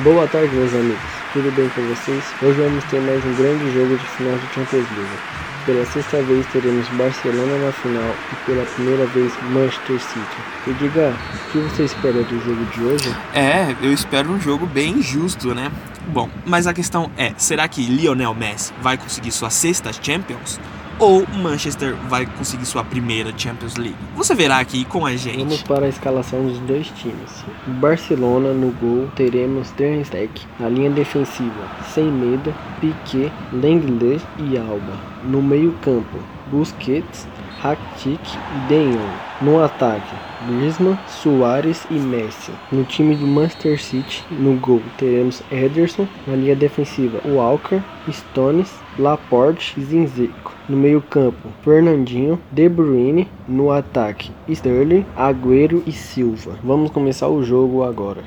Boa tarde, meus amigos. Tudo bem com vocês? Hoje vamos ter mais um grande jogo de final de Champions League. Pela sexta vez teremos Barcelona na final e pela primeira vez Manchester City. E diga, o que você espera do jogo de hoje? É, eu espero um jogo bem justo, né? Bom, mas a questão é, será que Lionel Messi vai conseguir sua sexta Champions? Ou Manchester vai conseguir sua primeira Champions League? Você verá aqui com a gente. Vamos para a escalação dos dois times. Barcelona no gol teremos Ter Stegen. Na linha defensiva, sem medo, Piquet, Lenglet e Alba. No meio campo, Busquets, Rakitic e De Jong. No ataque, Griezmann, Soares e Messi. No time do Manchester City, no gol, teremos Ederson. Na linha defensiva, Walker, Stones, Laporte e Zinzico. No meio campo, Fernandinho, De Bruyne. No ataque, Sterling, Agüero e Silva. Vamos começar o jogo agora.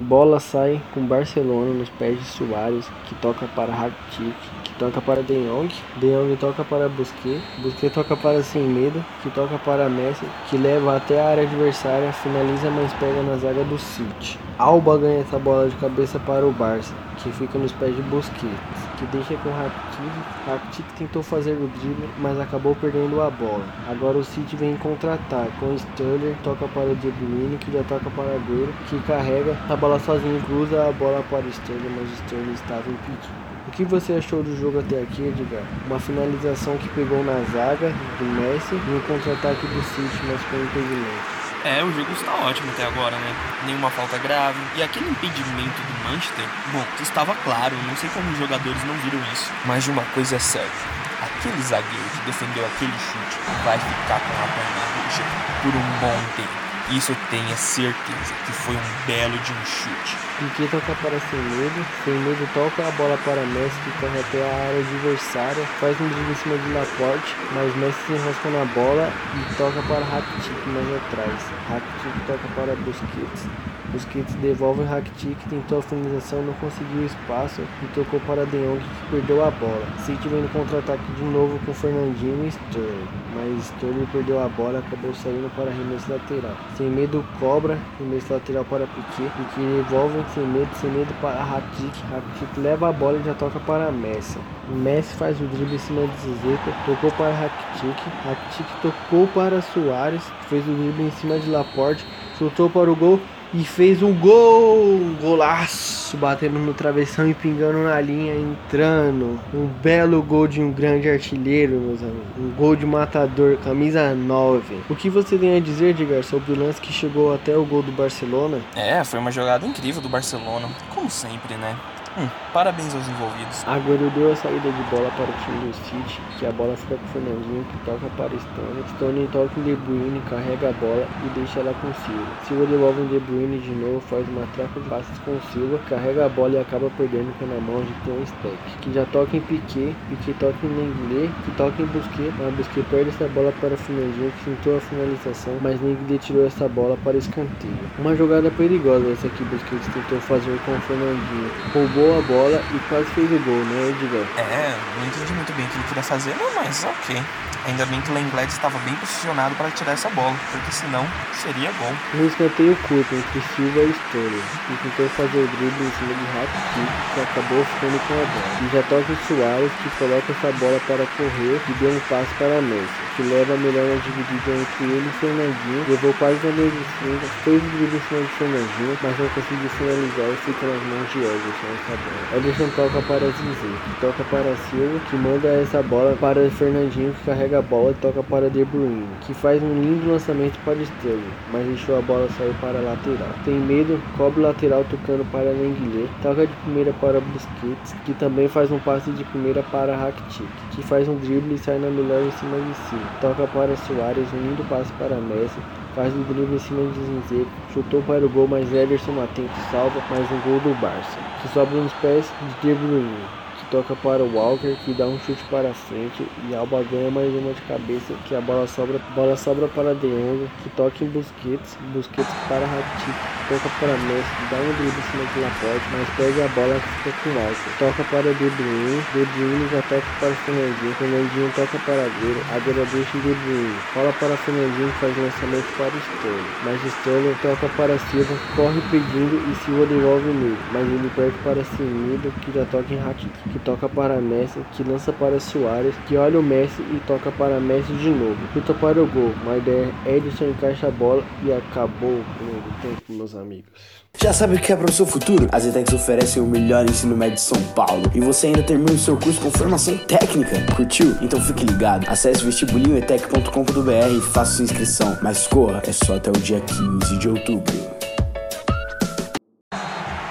Bola sai com Barcelona nos pés de Soares, que toca para Rakitic, toca para De Jong, De Jong toca para Busquets, Busquets toca para Semedo, que toca para Messi, que leva até a área adversária, finaliza, mas pega na zaga do City. Alba ganha essa bola de cabeça para o Barça, que fica nos pés de Busquets, que deixa com Rakitic. Rakitic tentou fazer o drible, mas acabou perdendo a bola. Agora o City vem em contra-ataque, com Sterling toca para o De Bruyne, que já toca para Agüero, que carrega a bola sozinho, cruza a bola para Sterling, mas Sterling estava impedido. O que você achou do jogo até aqui, Edgar? Uma finalização que pegou na zaga do Messi e um contra-ataque do City, mas com impedimento. É, o jogo está ótimo até agora, né? Nenhuma falta grave. E aquele impedimento do Manchester, bom, estava claro, não sei como os jogadores não viram isso. Mas uma coisa é certa, aquele zagueiro que defendeu aquele chute vai ficar com a perna roxa por um bom tempo. Isso eu tenho certeza que foi um belo de um chute. Piquet toca para Semedo, Semedo toca a bola para Messi que corre até a área adversária, faz um drible em cima de Laporte, mas Messi se enrosca na bola e toca para Rakitic mais atrás. Rakitic toca para Busquets. Busquets devolve Rakitic, tentou a finalização, não conseguiu espaço e tocou para De Jong que perdeu a bola. City vem no contra-ataque de novo com Fernandinho e Sterling, mas Sterling perdeu a bola e acabou saindo para arremesso lateral. Sem medo cobra, arremesso lateral para Piquet, Piquet devolve sem medo, sem medo para Rakitic, Rakitic leva a bola e já toca para Messi. Messi faz o drible em cima de Zizeka, tocou para Rakitic, Rakitic tocou para Soares, fez o drible em cima de Laporte, chutou para o gol e fez um gol, golaço, batendo no travessão e pingando na linha, entrando. Um belo gol de um grande artilheiro, meus amigos. Um gol de matador, camisa 9. O que você tem a dizer, Edgar, sobre o lance que chegou até o gol do Barcelona? É, foi uma jogada incrível do Barcelona, como sempre, né? Hum, parabéns aos envolvidos. Agüero deu a saída de bola para o time do City, que a bola fica com o Fernandinho, que toca para Stone. Stone toca em De Bruyne, carrega a bola e deixa ela com Silva. Silva devolve em De Bruyne de novo, faz uma troca de passes com Silva, carrega a bola e acaba perdendo na mão de Tom Steck, que já toca em Piquet, Piquet toca em Lenglet, que toca em Busquets, mas Busquets perde essa bola para o Fernandinho, que tentou a finalização, mas Lenglet tirou essa bola para escanteio. Uma jogada perigosa essa que Busquets tentou fazer com o Fernandinho. Roubou roubou a bola e quase fez o gol, né, Edgar? É, não entendi muito bem o que ele queria fazer, mas ok. Ainda bem que o Lenglet estava bem posicionado para tirar essa bola, porque senão seria gol. No escanteio curto entre Silva e Stoller, e tentou fazer o drible em cima de Rakitic, que acabou ficando com a bola. E já toca o Soares, que coloca essa bola para correr e deu um passe para Messi, que leva a melhor na dividida entre ele e Fernandinho, levou quase na de cima, fez o drible em cima de Fernandinho, mas não conseguiu finalizar e fica nas mãos de bola. Ederson toca para Zizek, que toca para Silva, que manda essa bola para Fernandinho, que carrega a bola e toca para De Bruyne, que faz um lindo lançamento para Sterling, mas deixou a bola sair para a lateral. Tem medo, cobre lateral tocando para Lenglet, toca de primeira para Busquets, que também faz um passe de primeira para Rakitic, que faz um drible e sai na melhor em cima de si. Toca para Soares, um lindo passe para Messi, faz o drible em cima de Zinzeco, chutou para o gol, mas Ederson atento salva mais um gol do Barça, que sobra nos pés de De Bruyne toca para o Walker, que dá um chute para frente e Alba ganha mais uma de cabeça, que a bola sobra, bola sobra para De Jong, que toca em Busquets, Busquets para Rakitic, toca para Messi, dá um drible em cima de Laporte, mas perde a bola que fica com Walker. Toca para De Bruyne, De Bruyne já toca para Fernandinho, Fernandinho toca para Agüero, Agüero deixa De Bruyne, rola para Fernandinho faz lançamento para Sterling, mas Sterling toca para Silva, corre pedindo e Silva devolve meio, mas ele perde para Simido, que já toca em Rakitic, toca para Messi, que lança para Soares, que olha o Messi e toca para Messi de novo. Chuta para o gol, mas Edson encaixa a bola e acabou o primeiro tempo, meus amigos. Já sabe o que é para o seu futuro? As ETECs oferecem o melhor ensino médio de São Paulo e você ainda termina o seu curso com formação técnica. Curtiu? Então fique ligado. Acesse vestibulinhoetec.com.br e faça sua inscrição. Mas corra, é só até o dia 15 de outubro.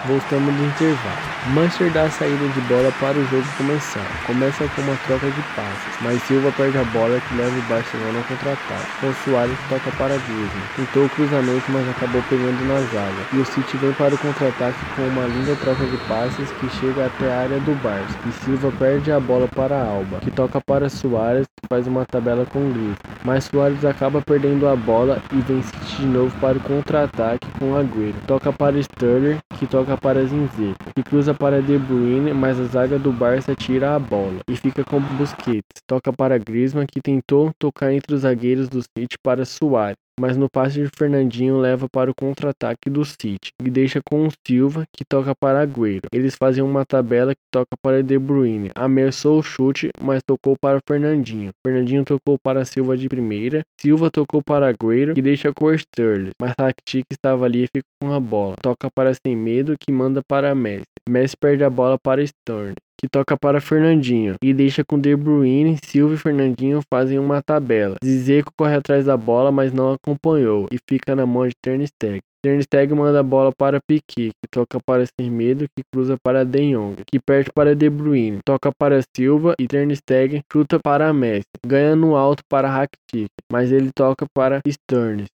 Voltamos do intervalo. Manchester dá a saída de bola para o jogo começar. Começa com uma troca de passes, mas Silva perde a bola que leva o Barcelona ao contra-ataque. Com Soares toca para Griezmann. Tentou o cruzamento, mas acabou pegando na zaga. E o City vem para o contra-ataque com uma linda troca de passes que chega até a área do Barça. E Silva perde a bola para Alba, que toca para Soares, que faz uma tabela com Griezmann. Mas Soares acaba perdendo a bola e vem City de novo para o contra-ataque com Agüero. Toca para Sterling, que toca para Zinzek, que cruza para De Bruyne, mas a zaga do Barça tira a bola e fica com Busquets. Toca para Griezmann, que tentou tocar entre os zagueiros do City para Suárez mas no passe de Fernandinho leva para o contra-ataque do City e deixa com o Silva que toca para Agüero. Eles fazem uma tabela que toca para De Bruyne. Ameaçou o chute, mas tocou para Fernandinho. Fernandinho tocou para Silva de primeira. Silva tocou para Agüero que deixa com Sterling, mas Rakitic estava ali e fica com a bola. Toca para Sem Medo que manda para Messi. Messi perde a bola para Sterling que toca para Fernandinho e deixa com De Bruyne, Silva e Fernandinho fazem uma tabela. Zizeco corre atrás da bola, mas não acompanhou e fica na mão de Ter Stegen. Ter Stegen manda a bola para Piquet, que toca para Semedo, que cruza para De Jong, que perde para De Bruyne, toca para Silva e Ter Stegen chuta para Messi, ganha no alto para Rakitic, mas ele toca para Sternes.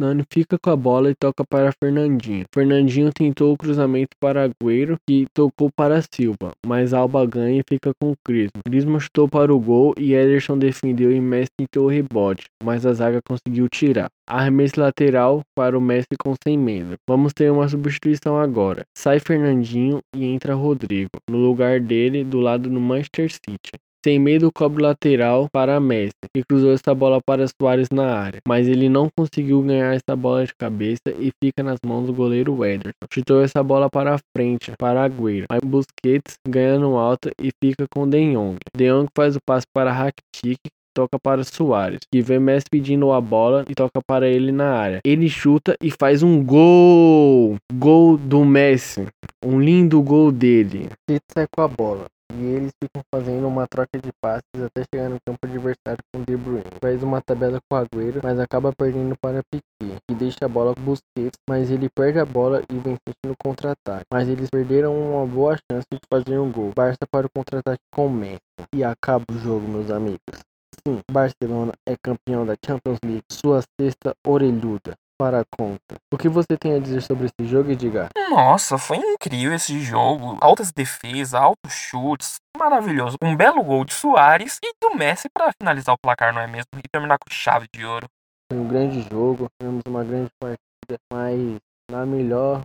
Nani fica com a bola e toca para Fernandinho. Fernandinho tentou o cruzamento para Agüero, que tocou para Silva, mas Alba ganha e fica com Griezmann. Griezmann chutou para o gol e Ederson defendeu e Messi tentou o rebote, mas a zaga conseguiu tirar. Arremesso lateral para o Messi com 100 metros. Vamos ter uma substituição agora. Sai Fernandinho e entra Rodrigo, no lugar dele do lado do Manchester City. Sem medo, cobre lateral para Messi, que cruzou essa bola para Soares na área, mas ele não conseguiu ganhar essa bola de cabeça e fica nas mãos do goleiro Ederson. Chutou essa bola para frente, para Agüero, mas Busquets ganha no alto e fica com De Jong. De Jong faz o passe para Rakitic, toca para Soares, que vê Messi pedindo a bola e toca para ele na área. Ele chuta e faz um gol! Gol do Messi. Um lindo gol dele. Ele sai com a bola e eles ficam fazendo uma troca de passes até chegar no campo adversário com De Bruyne. Faz uma tabela com o Agüero, mas acaba perdendo para Piquet, que deixa a bola com Busquets, mas ele perde a bola e vem no contra-ataque. Mas eles perderam uma boa chance de fazer um gol. Barça para o contra-ataque com Messi. E acaba o jogo, meus amigos. Sim, Barcelona é campeão da Champions League, sua sexta orelhuda para a conta. O que você tem a dizer sobre esse jogo, Edgar? Nossa, foi incrível esse jogo. Altas defesas, altos chutes, maravilhoso. Um belo gol de Soares e do Messi para finalizar o placar, não é mesmo? E terminar com chave de ouro. Foi um grande jogo, tivemos uma grande partida, mas na melhor,